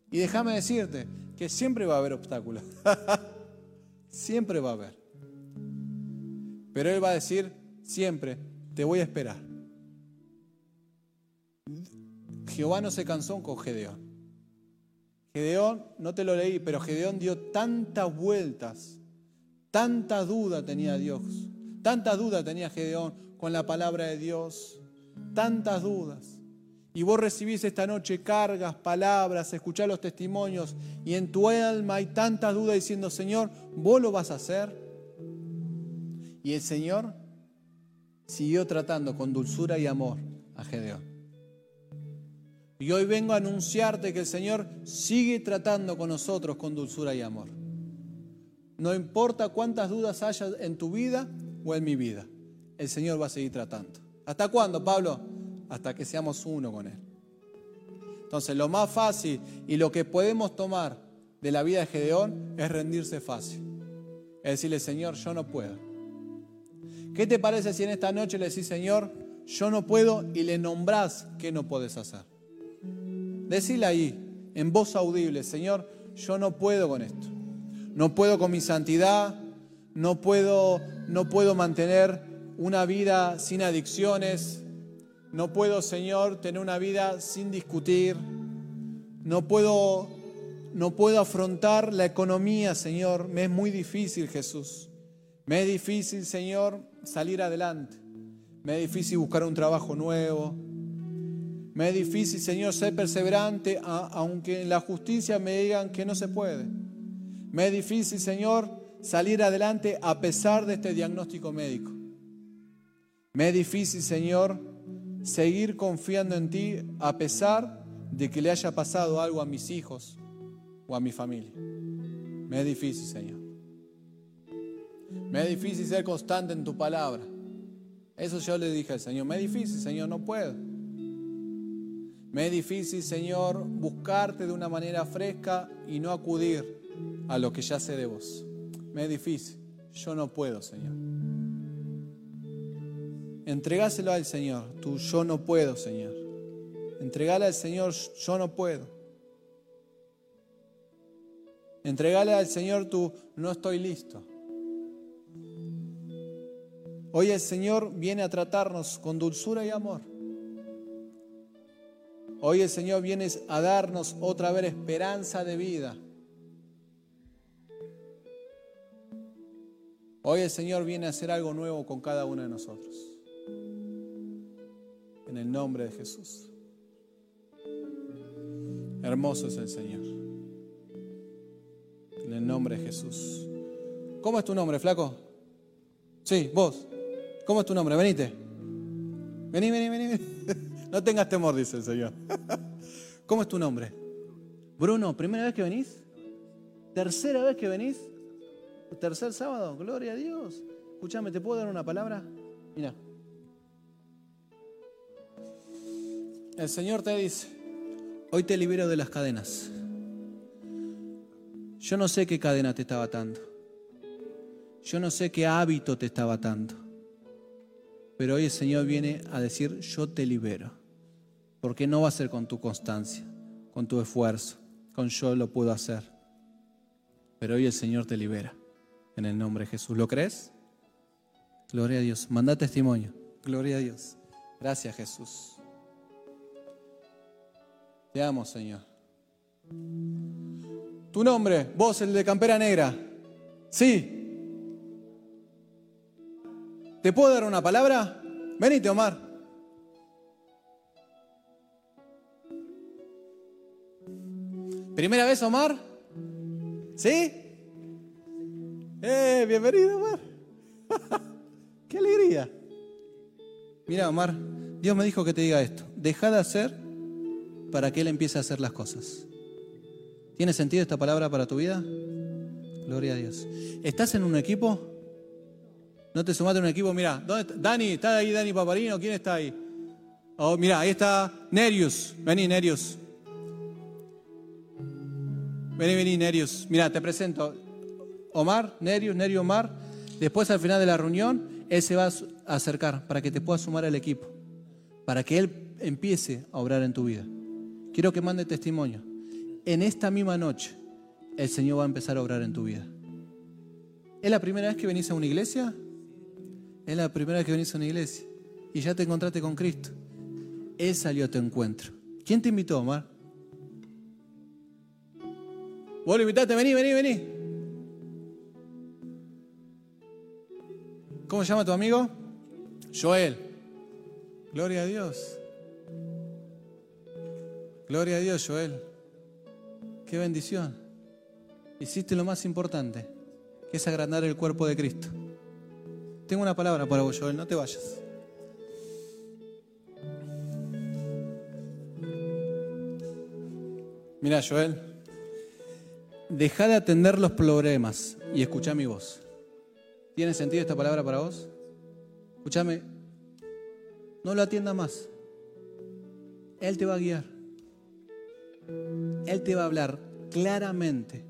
Y déjame decirte que siempre va a haber obstáculos. siempre va a haber. Pero Él va a decir siempre, te voy a esperar. Jehová no se cansó con Gedeón. Gedeón, no te lo leí, pero Gedeón dio tantas vueltas, tanta duda tenía Dios, tanta duda tenía Gedeón con la palabra de Dios, tantas dudas. Y vos recibís esta noche cargas, palabras, escuchás los testimonios y en tu alma hay tantas dudas diciendo, Señor, vos lo vas a hacer. Y el Señor siguió tratando con dulzura y amor a Gedeón. Y hoy vengo a anunciarte que el Señor sigue tratando con nosotros con dulzura y amor. No importa cuántas dudas haya en tu vida o en mi vida, el Señor va a seguir tratando. ¿Hasta cuándo, Pablo? Hasta que seamos uno con Él. Entonces, lo más fácil y lo que podemos tomar de la vida de Gedeón es rendirse fácil. Es decirle, Señor, yo no puedo. ¿Qué te parece si en esta noche le decís, Señor, yo no puedo y le nombrás qué no puedes hacer? Decile ahí, en voz audible, Señor, yo no puedo con esto. No puedo con mi santidad, no puedo, no puedo mantener una vida sin adicciones, no puedo, Señor, tener una vida sin discutir, no puedo, no puedo afrontar la economía, Señor, me es muy difícil, Jesús. Me es difícil, Señor, salir adelante. Me es difícil buscar un trabajo nuevo. Me es difícil, Señor, ser perseverante, aunque en la justicia me digan que no se puede. Me es difícil, Señor, salir adelante a pesar de este diagnóstico médico. Me es difícil, Señor, seguir confiando en ti a pesar de que le haya pasado algo a mis hijos o a mi familia. Me es difícil, Señor. Me es difícil ser constante en tu palabra. Eso yo le dije al Señor. Me es difícil, Señor, no puedo. Me es difícil, Señor, buscarte de una manera fresca y no acudir a lo que ya sé de vos. Me es difícil. Yo no puedo, Señor. Entregáselo al Señor. Tú, yo no puedo, Señor. Entregale al Señor, yo no puedo. Entregale al Señor, tú, no estoy listo. Hoy el Señor viene a tratarnos con dulzura y amor. Hoy el Señor viene a darnos otra vez esperanza de vida. Hoy el Señor viene a hacer algo nuevo con cada uno de nosotros. En el nombre de Jesús. Hermoso es el Señor. En el nombre de Jesús. ¿Cómo es tu nombre, flaco? Sí, vos. ¿Cómo es tu nombre? Venite. Vení, vení, vení. No tengas temor, dice el Señor. ¿Cómo es tu nombre? Bruno, ¿primera vez que venís? ¿Tercera vez que venís? ¿Tercer sábado? Gloria a Dios. Escúchame, ¿te puedo dar una palabra? Mira. El Señor te dice, hoy te libero de las cadenas. Yo no sé qué cadena te estaba atando. Yo no sé qué hábito te estaba atando. Pero hoy el Señor viene a decir, yo te libero. Porque no va a ser con tu constancia, con tu esfuerzo, con yo lo puedo hacer. Pero hoy el Señor te libera. En el nombre de Jesús. ¿Lo crees? Gloria a Dios. Manda testimonio. Gloria a Dios. Gracias Jesús. Te amo, Señor. Tu nombre, vos, el de Campera Negra. Sí. ¿Te puedo dar una palabra? Venite, Omar. ¿Primera vez, Omar? ¿Sí? ¡Eh! Bienvenido, Omar. ¡Qué alegría! Mira, Omar, Dios me dijo que te diga esto. Deja de hacer para que Él empiece a hacer las cosas. ¿Tiene sentido esta palabra para tu vida? Gloria a Dios. ¿Estás en un equipo? ¿No te sumaste en un equipo? Mira, ¿dónde está? Dani, ¿está ahí Dani Paparino? ¿Quién está ahí? Oh, mira, ahí está Nerius. Vení, Nerius. Vení, vení, Nerius. Mira, te presento. Omar, Nerius, Nerius Omar. Después, al final de la reunión, él se va a acercar para que te pueda sumar al equipo, para que Él empiece a obrar en tu vida. Quiero que mande testimonio. En esta misma noche, el Señor va a empezar a obrar en tu vida. ¿Es la primera vez que venís a una iglesia? Es la primera vez que venís a una iglesia y ya te encontraste con Cristo. Él salió a tu encuentro. ¿Quién te invitó, Omar? Vos lo invitaste, vení, vení, vení. ¿Cómo se llama tu amigo? Joel. Gloria a Dios. Gloria a Dios, Joel. Qué bendición. Hiciste lo más importante, que es agrandar el cuerpo de Cristo. Tengo una palabra para vos, Joel, no te vayas. Mira, Joel, deja de atender los problemas y escucha mi voz. ¿Tiene sentido esta palabra para vos? Escúchame, no lo atienda más. Él te va a guiar. Él te va a hablar claramente,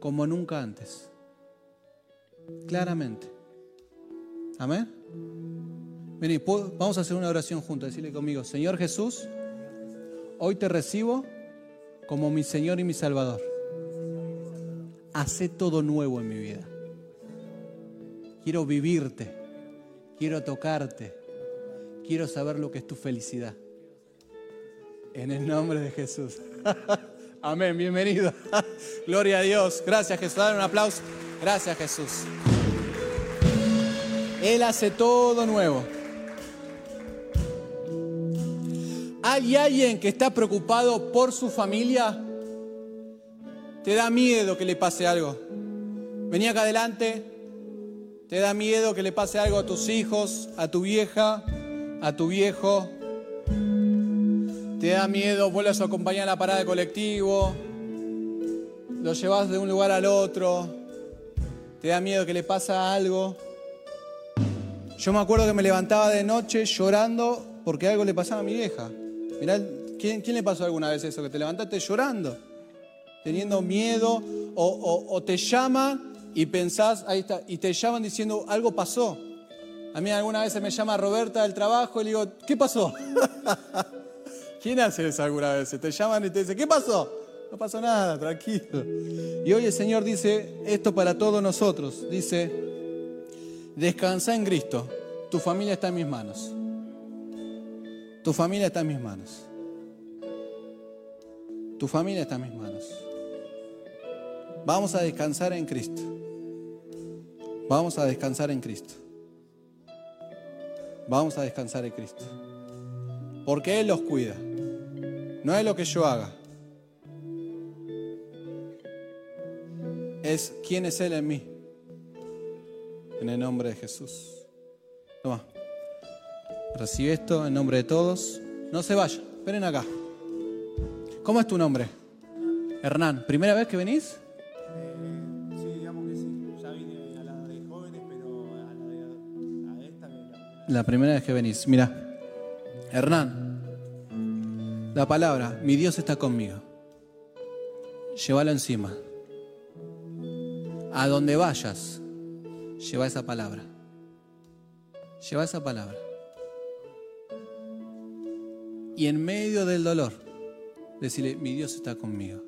como nunca antes. Claramente. Amén. Vení, vamos a hacer una oración juntos. Decirle conmigo, Señor Jesús, hoy te recibo como mi Señor y mi Salvador. Hace todo nuevo en mi vida. Quiero vivirte, quiero tocarte, quiero saber lo que es tu felicidad. En el nombre de Jesús. Amén, bienvenido. Gloria a Dios. Gracias Jesús. Dale un aplauso. Gracias Jesús. Él hace todo nuevo. ¿Hay alguien que está preocupado por su familia? ¿Te da miedo que le pase algo? Vení acá adelante. ¿Te da miedo que le pase algo a tus hijos, a tu vieja, a tu viejo? ¿Te da miedo? Vuelves a acompañar a la parada de colectivo. Lo llevas de un lugar al otro. ¿Te da miedo que le pasa algo? Yo me acuerdo que me levantaba de noche llorando porque algo le pasaba a mi vieja. Mirá, ¿quién, le pasó alguna vez eso? Que te levantaste llorando, teniendo miedo, o, te llaman y pensás, ahí está, y te llaman diciendo algo pasó. A mí alguna vez me llama Roberta del trabajo y le digo, ¿qué pasó? ¿Quién hace eso alguna vez? Te llaman y te dicen, ¿qué pasó? No pasó nada, tranquilo. Y hoy el Señor dice esto para todos nosotros. Dice, descansa en Cristo, tu familia está en mis manos. Tu familia está en mis manos. Tu familia está en mis manos. Vamos a descansar en Cristo. Vamos a descansar en Cristo. Vamos a descansar en Cristo. Porque Él los cuida. No es lo que yo haga. Es quién es Él en mí. En el nombre de Jesús. Toma. Recibe esto en nombre de todos. No se vayan, esperen acá. ¿Cómo es tu nombre? Hernán. ¿Primera vez que venís? Sí, digamos que sí. Ya vine a la de jóvenes, pero a la de a esta la... la primera vez que venís. Mira, Hernán, la palabra, mi Dios está conmigo. Llévalo encima. A donde vayas, lleva esa palabra. Lleva esa palabra. Y en medio del dolor, decirle, mi Dios está conmigo.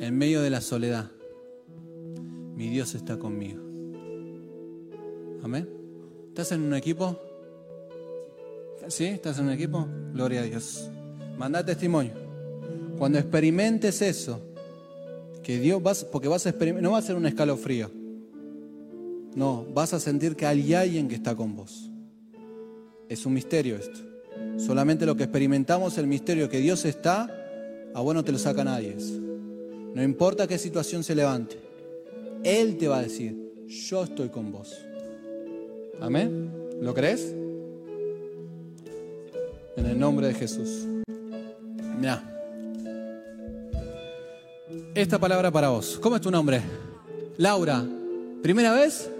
En medio de la soledad, mi Dios está conmigo. Amén. ¿Estás en un equipo? ¿Sí? ¿Estás en un equipo? Gloria a Dios. Manda testimonio. Cuando experimentes eso, que Dios vas, porque vas a experimentar, no va a ser un escalofrío. No, vas a sentir que hay alguien que está con vos. Es un misterio esto. Solamente lo que experimentamos el misterio que Dios está, a bueno te lo saca nadie No importa qué situación se levante, Él te va a decir, yo estoy con vos. Amén. ¿Lo crees? En el nombre de Jesús. Mira. Esta palabra para vos. ¿Cómo es tu nombre? Laura. ¿Primera vez?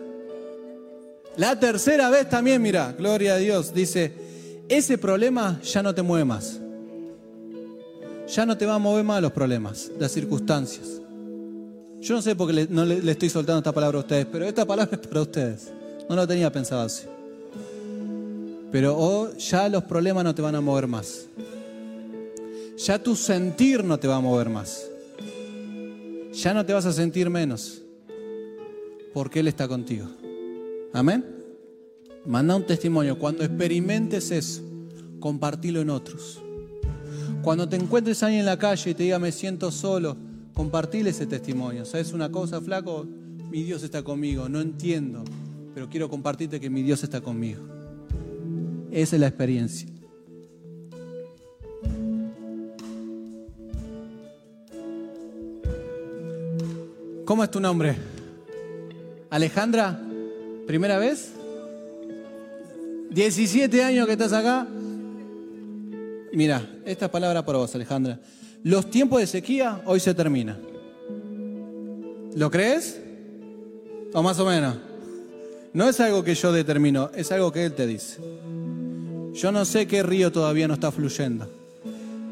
La tercera vez también, mira. Gloria a Dios. Dice, ese problema ya no te mueve más. Ya no te va a mover más los problemas, las circunstancias. Yo no sé por qué no le, estoy soltando esta palabra a ustedes, pero esta palabra es para ustedes. No lo tenía pensado así. Pero oh, ya los problemas no te van a mover más. Ya tu sentir no te va a mover más. Ya no te vas a sentir menos. Porque Él está contigo. Amén. Manda un testimonio. Cuando experimentes eso, compartilo en otros. Cuando te encuentres ahí en la calle y te diga me siento solo, compartile ese testimonio. ¿Sabes una cosa, flaco? Mi Dios está conmigo. No entiendo, pero quiero compartirte que mi Dios está conmigo. Esa es la experiencia. ¿Cómo es tu nombre? Alejandra, ¿primera vez? 17 años que estás acá. Mira, esta palabra para vos, Alejandra. Los tiempos de sequía hoy se terminan. ¿Lo crees? ¿O más o menos? No es algo que yo determino, es algo que Él te dice. Yo no sé qué río todavía no está fluyendo,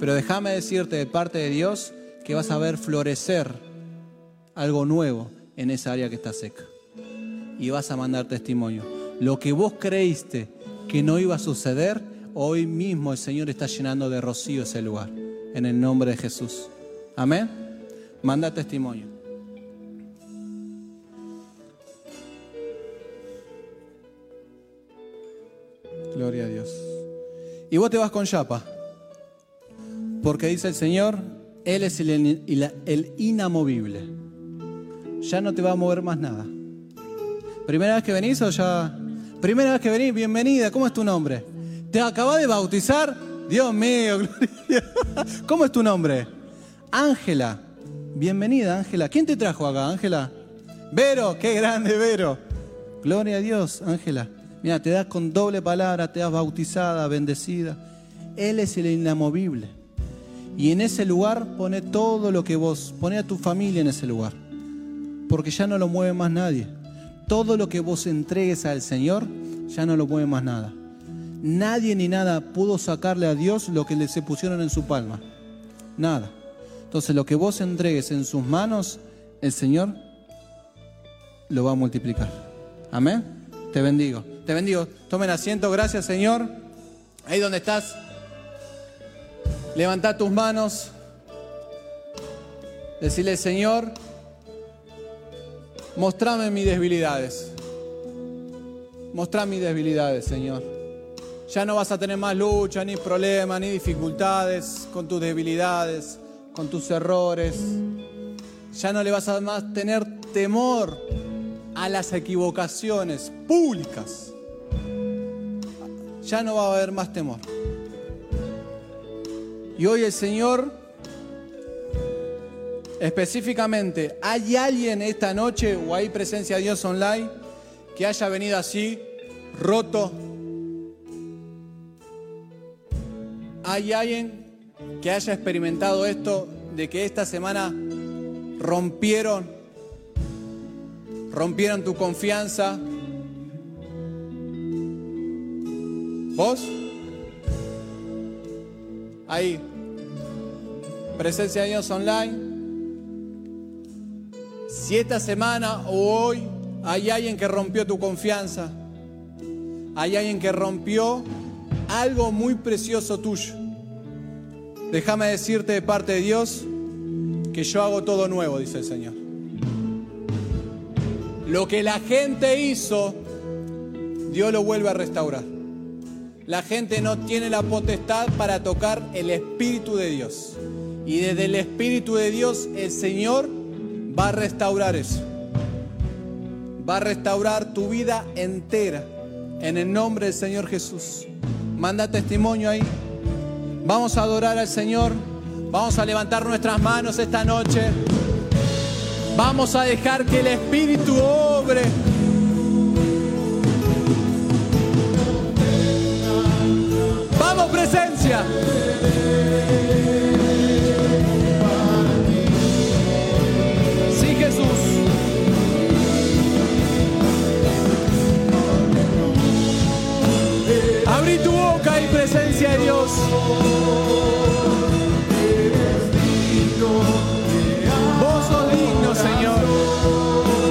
pero déjame decirte de parte de Dios que vas a ver florecer algo nuevo en esa área que está seca. Y vas a mandar testimonio. Lo que vos creíste que no iba a suceder, hoy mismo el Señor está llenando de rocío ese lugar. En el nombre de Jesús. Amén. Manda testimonio. Gloria a Dios. Y vos te vas con Yapa. Porque dice el Señor, Él es el, el, inamovible. Ya no te va a mover más nada. ¿Primera vez que venís o ya? Primera vez que venís, bienvenida. ¿Cómo es tu nombre? ¿Te acabas de bautizar? Dios mío, gloria. ¿Cómo es tu nombre? Ángela. Bienvenida, Ángela. ¿Quién te trajo acá, Ángela? Vero, qué grande, Vero. Gloria a Dios, Ángela. Mira, te das con doble palabra, te das bautizada, bendecida. Él es el inamovible. Y en ese lugar pone todo lo que vos, pone a tu familia en ese lugar. Porque ya no lo mueve más nadie. Todo lo que vos entregues al Señor, ya no lo mueve más nada. Nadie ni nada pudo sacarle a Dios lo que le se pusieron en su palma. Nada. Entonces lo que vos entregues en sus manos, el Señor lo va a multiplicar. Amén. Te bendigo. Te bendigo. Tomen asiento. Gracias, Señor. Ahí donde estás. Levanta tus manos. Decirle, Señor, mostrame mis debilidades. Mostrame mis debilidades, Señor. Ya no vas a tener más lucha, ni problemas, ni dificultades con tus debilidades, con tus errores. Ya no le vas a más tener temor a las equivocaciones públicas ya no va a haber más temor. Y hoy el Señor, específicamente, ¿hay alguien esta noche o hay presencia de Dios online que haya venido así, roto? ¿Hay alguien que haya experimentado esto de que esta semana rompieron, rompieron tu confianza, ¿Vos? Ahí. Presencia de Dios online. Si esta semana o hoy hay alguien que rompió tu confianza, hay alguien que rompió algo muy precioso tuyo, déjame decirte de parte de Dios que yo hago todo nuevo, dice el Señor. Lo que la gente hizo, Dios lo vuelve a restaurar. La gente no tiene la potestad para tocar el Espíritu de Dios. Y desde el Espíritu de Dios el Señor va a restaurar eso. Va a restaurar tu vida entera. En el nombre del Señor Jesús. Manda testimonio ahí. Vamos a adorar al Señor. Vamos a levantar nuestras manos esta noche. Vamos a dejar que el Espíritu obre. presencia. Vos sos digno Señor.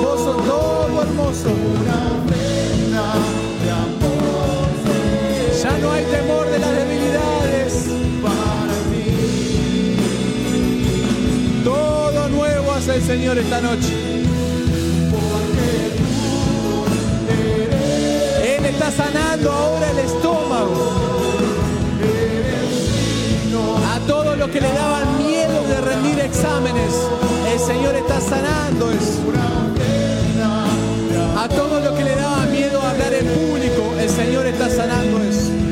Vos sos todo hermoso. Ya no hay temor de las debilidades. Para mí Todo nuevo hace el Señor esta noche. Porque Él está sanando ahora el estómago. A todos los que le daban miedo de rendir exámenes, el Señor está sanando eso. A todos los que le daban miedo hablar en público, el Señor está sanando eso.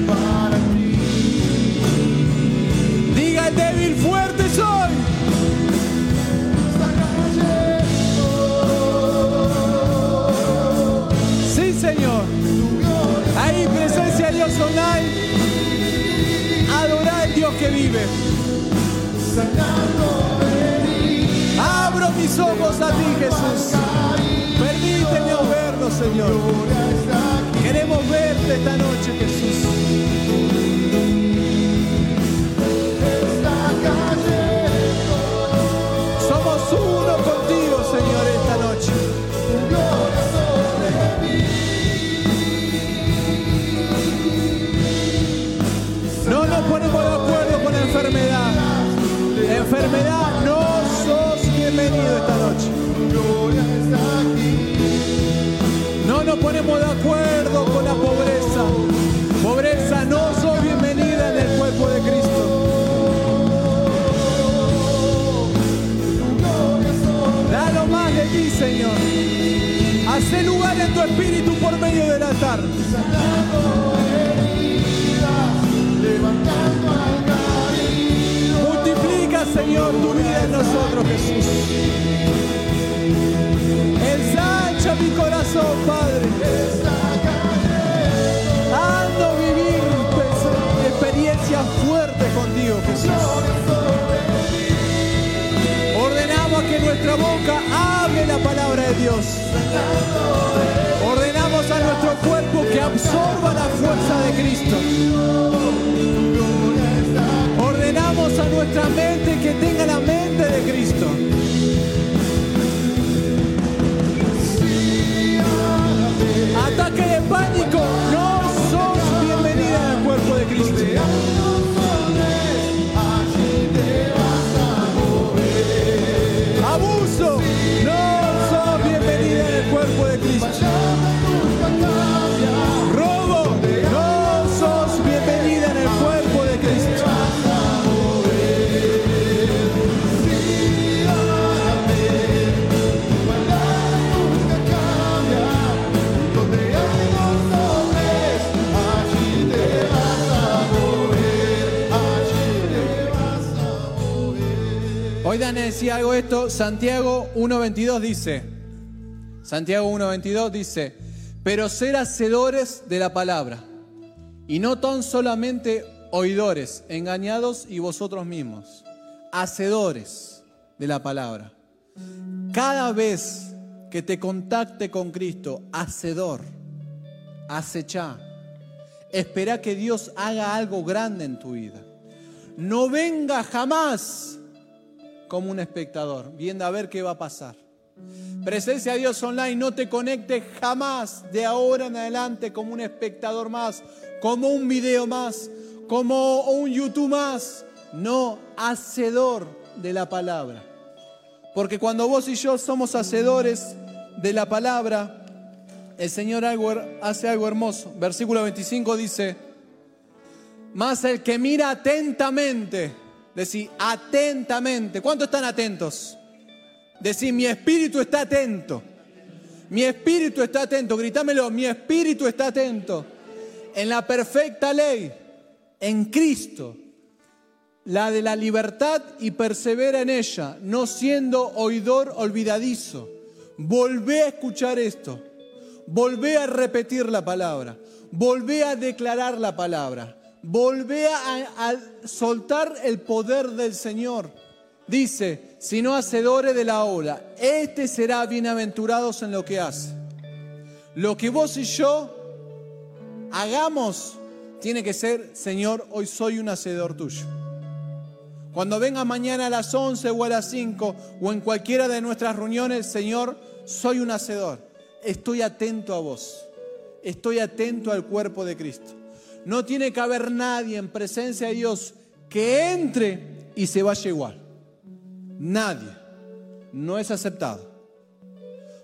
Abro mis ojos a ti, Jesús. Permíteme verlo, Señor. Queremos verte esta noche, Jesús. Somos uno contigo, Señor, esta noche. No nos ponemos de acuerdo con la enfermedad. Enfermedad, no sos bienvenido esta noche. No nos ponemos de acuerdo con la pobreza. Pobreza, no sos bienvenida en el cuerpo de Cristo. Dalo más de ti, Señor. Haz lugar en tu espíritu por medio del altar. De Cristo. Ordenamos a nuestra mente que tenga la mente de Cristo. Decía algo esto, Santiago 1.22 dice, Santiago 1.22 dice, pero ser hacedores de la palabra y no tan solamente oidores, engañados y vosotros mismos, hacedores de la palabra. Cada vez que te contacte con Cristo, hacedor, acecha, espera que Dios haga algo grande en tu vida. No venga jamás como un espectador, viendo a ver qué va a pasar. Presencia de Dios online, no te conectes jamás de ahora en adelante como un espectador más, como un video más, como un YouTube más. No, hacedor de la palabra. Porque cuando vos y yo somos hacedores de la palabra, el Señor hace algo hermoso. Versículo 25 dice, más el que mira atentamente, decir atentamente, ¿cuántos están atentos? Decir, mi espíritu está atento. Mi espíritu está atento, gritámelo, mi espíritu está atento. En la perfecta ley, en Cristo, la de la libertad y persevera en ella, no siendo oidor olvidadizo. Volvé a escuchar esto, volvé a repetir la palabra, volvé a declarar la palabra, volvé a, soltar el poder del Señor. Dice, sino hacedores de la obra, este será bienaventurados en lo que hace. Lo que vos y yo hagamos tiene que ser, Señor, hoy soy un hacedor tuyo. Cuando venga mañana a las 11 o a las 5 o en cualquiera de nuestras reuniones, Señor, soy un hacedor. Estoy atento a vos. Estoy atento al cuerpo de Cristo. No tiene que haber nadie en presencia de Dios que entre y se vaya igual. Nadie. no es aceptado.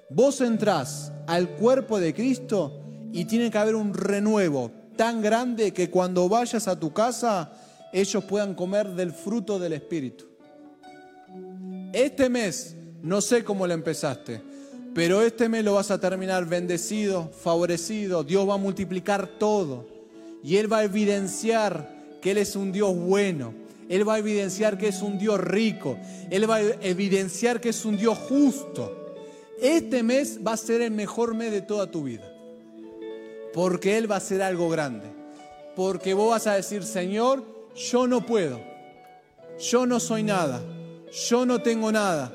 Vos entrás al cuerpo de Cristo y tiene que haber un renuevo tan grande que cuando vayas a tu casa ellos puedan comer del fruto del Espíritu. Este mes, no sé cómo lo empezaste, pero este mes lo vas a terminar bendecido, favorecido, Dios va a multiplicar todo y Él va a evidenciar que Él es un Dios bueno, Él va a evidenciar que es un Dios rico, Él va a evidenciar que es un Dios justo. Este mes va a ser el mejor mes de toda tu vida, porque Él va a hacer algo grande, porque vos vas a decir, Señor, yo no puedo, yo no soy nada, yo no tengo nada,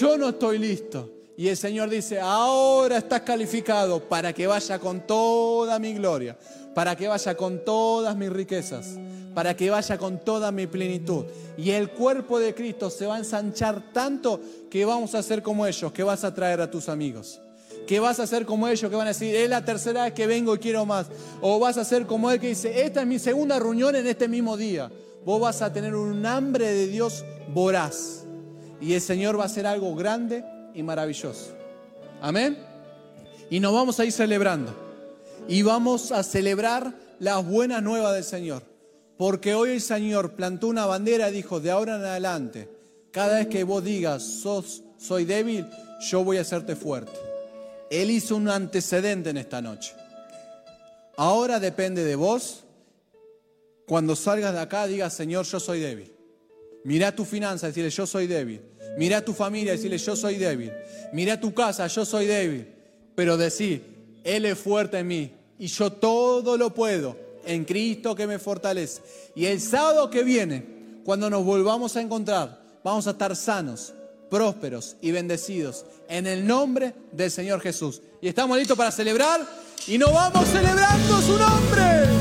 yo no estoy listo. Y el Señor dice, ahora estás calificado para que vaya con toda mi gloria, para que vaya con todas mis riquezas, para que vaya con toda mi plenitud. Y el cuerpo de Cristo se va a ensanchar tanto que vamos a ser como ellos, que vas a traer a tus amigos. Que vas a ser como ellos, que van a decir, es la tercera vez que vengo y quiero más. O vas a ser como él que dice, esta es mi segunda reunión en este mismo día. Vos vas a tener un hambre de Dios voraz. Y el Señor va a hacer algo grande y maravilloso. Amén. Y nos vamos a ir celebrando. Y vamos a celebrar las buenas nuevas del Señor. Porque hoy el Señor plantó una bandera y dijo, de ahora en adelante, cada vez que vos digas, sos, soy débil, yo voy a hacerte fuerte. Él hizo un antecedente en esta noche. Ahora depende de vos. Cuando salgas de acá, digas, Señor, yo soy débil. Mira tu finanza, decirle, yo soy débil. Mira a tu familia y decirle, yo soy débil. Mira a tu casa, yo soy débil. Pero decir, Él es fuerte en mí y yo todo lo puedo en Cristo que me fortalece. Y el sábado que viene, cuando nos volvamos a encontrar, vamos a estar sanos, prósperos y bendecidos en el nombre del Señor Jesús. Y estamos listos para celebrar y nos vamos celebrando su nombre.